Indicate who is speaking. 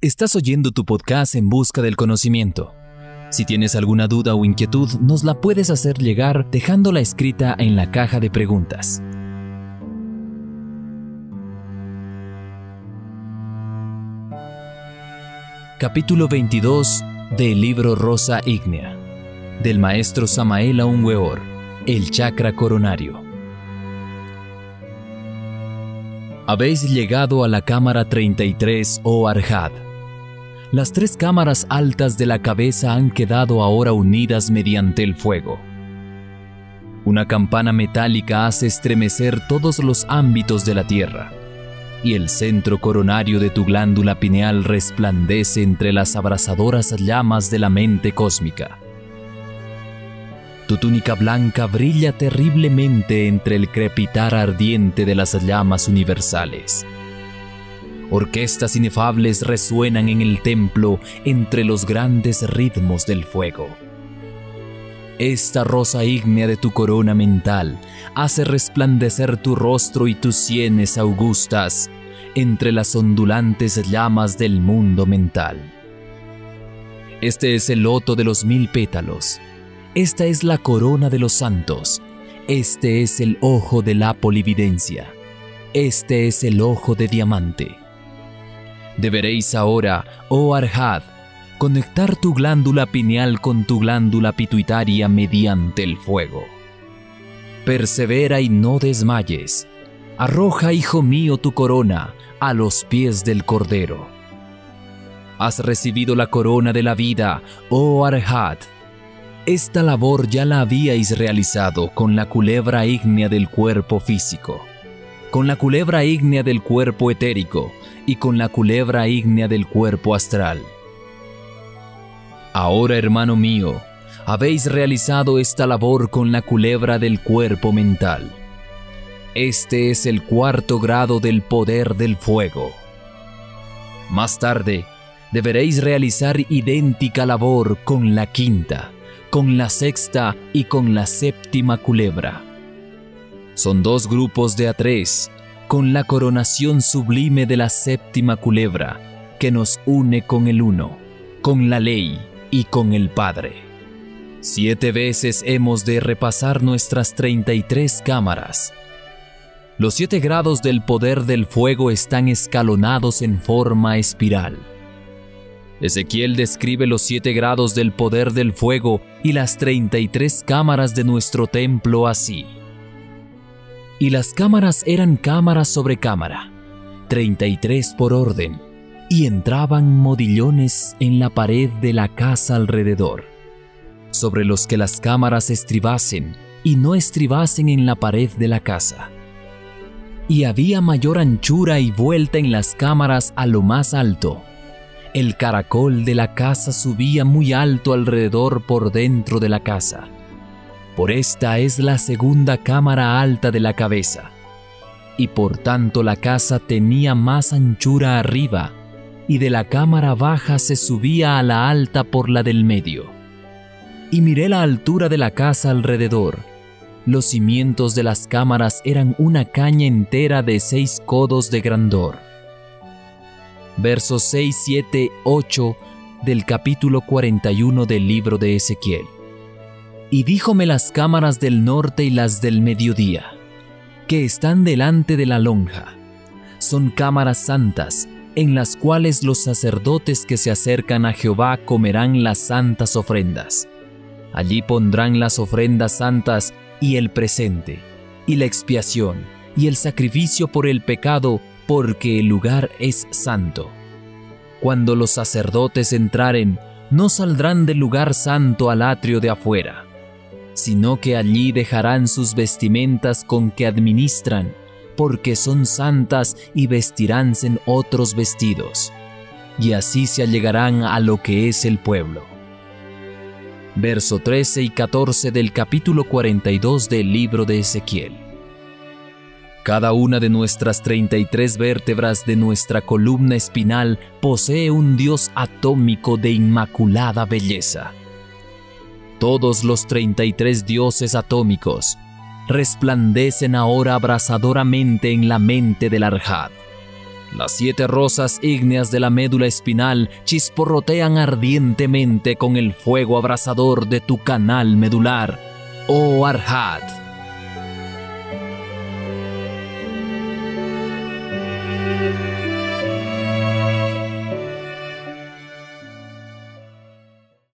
Speaker 1: Estás oyendo tu podcast en busca del conocimiento. Si tienes alguna duda o inquietud, nos la puedes hacer llegar dejándola escrita en la caja de preguntas. Capítulo 22 del libro Rosa Ígnea del maestro Samael Aunweor, el chakra coronario. Habéis llegado a la cámara 33, oh Arjad las tres cámaras altas de la cabeza han quedado ahora unidas mediante el fuego. Una campana metálica hace estremecer todos los ámbitos de la Tierra, y el centro coronario de tu glándula pineal resplandece entre las abrasadoras llamas de la mente cósmica. Tu túnica blanca brilla terriblemente entre el crepitar ardiente de las llamas universales. Orquestas inefables resuenan en el templo entre los grandes ritmos del fuego. Esta rosa ígnea de tu corona mental hace resplandecer tu rostro y tus sienes augustas entre las ondulantes llamas del mundo mental. Este es el loto de los mil pétalos. Esta es la corona de los santos. Este es el ojo de la polividencia. Este es el ojo de diamante. Deberéis ahora, oh Arhad, conectar tu glándula pineal con tu glándula pituitaria mediante el fuego. Persevera y no desmayes. Arroja, hijo mío, tu corona a los pies del Cordero. Has recibido la corona de la vida, oh Arhad. Esta labor ya la habíais realizado con la culebra ígnea del cuerpo físico, con la culebra ígnea del cuerpo etérico, y con la culebra ígnea del cuerpo astral. Ahora, hermano mío, habéis realizado esta labor con la culebra del cuerpo mental. Este es el cuarto grado del poder del fuego. Más tarde, deberéis realizar idéntica labor con la quinta, con la sexta y con la séptima culebra. Son dos grupos de a tres con la coronación sublime de la séptima culebra que nos une con el uno, con la ley y con el Padre. Siete veces hemos de repasar nuestras 33 cámaras. Los siete grados del poder del fuego están escalonados en forma espiral. Ezequiel describe los siete grados del poder del fuego y las 33 cámaras de nuestro templo así y las cámaras eran cámara sobre cámara, 33 por orden, y entraban modillones en la pared de la casa alrededor, sobre los que las cámaras estribasen y no estribasen en la pared de la casa. Y había mayor anchura y vuelta en las cámaras a lo más alto. El caracol de la casa subía muy alto alrededor por dentro de la casa por esta es la segunda cámara alta de la cabeza, y por tanto la casa tenía más anchura arriba, y de la cámara baja se subía a la alta por la del medio. Y miré la altura de la casa alrededor. Los cimientos de las cámaras eran una caña entera de seis codos de grandor. Versos 6, 7, 8 del capítulo 41 del libro de Ezequiel. Y díjome las cámaras del norte y las del mediodía, que están delante de la lonja. Son cámaras santas, en las cuales los sacerdotes que se acercan a Jehová comerán las santas ofrendas. Allí pondrán las ofrendas santas y el presente, y la expiación, y el sacrificio por el pecado, porque el lugar es santo. Cuando los sacerdotes entraren, no saldrán del lugar santo al atrio de afuera sino que allí dejarán sus vestimentas con que administran, porque son santas y vestiránse en otros vestidos, y así se allegarán a lo que es el pueblo. Verso 13 y 14 del capítulo 42 del libro de Ezequiel. Cada una de nuestras 33 vértebras de nuestra columna espinal posee un dios atómico de inmaculada belleza todos los 33 dioses atómicos resplandecen ahora abrasadoramente en la mente del Arjad. Las siete rosas ígneas de la médula espinal chisporrotean ardientemente con el fuego abrasador de tu canal medular, oh Arhat.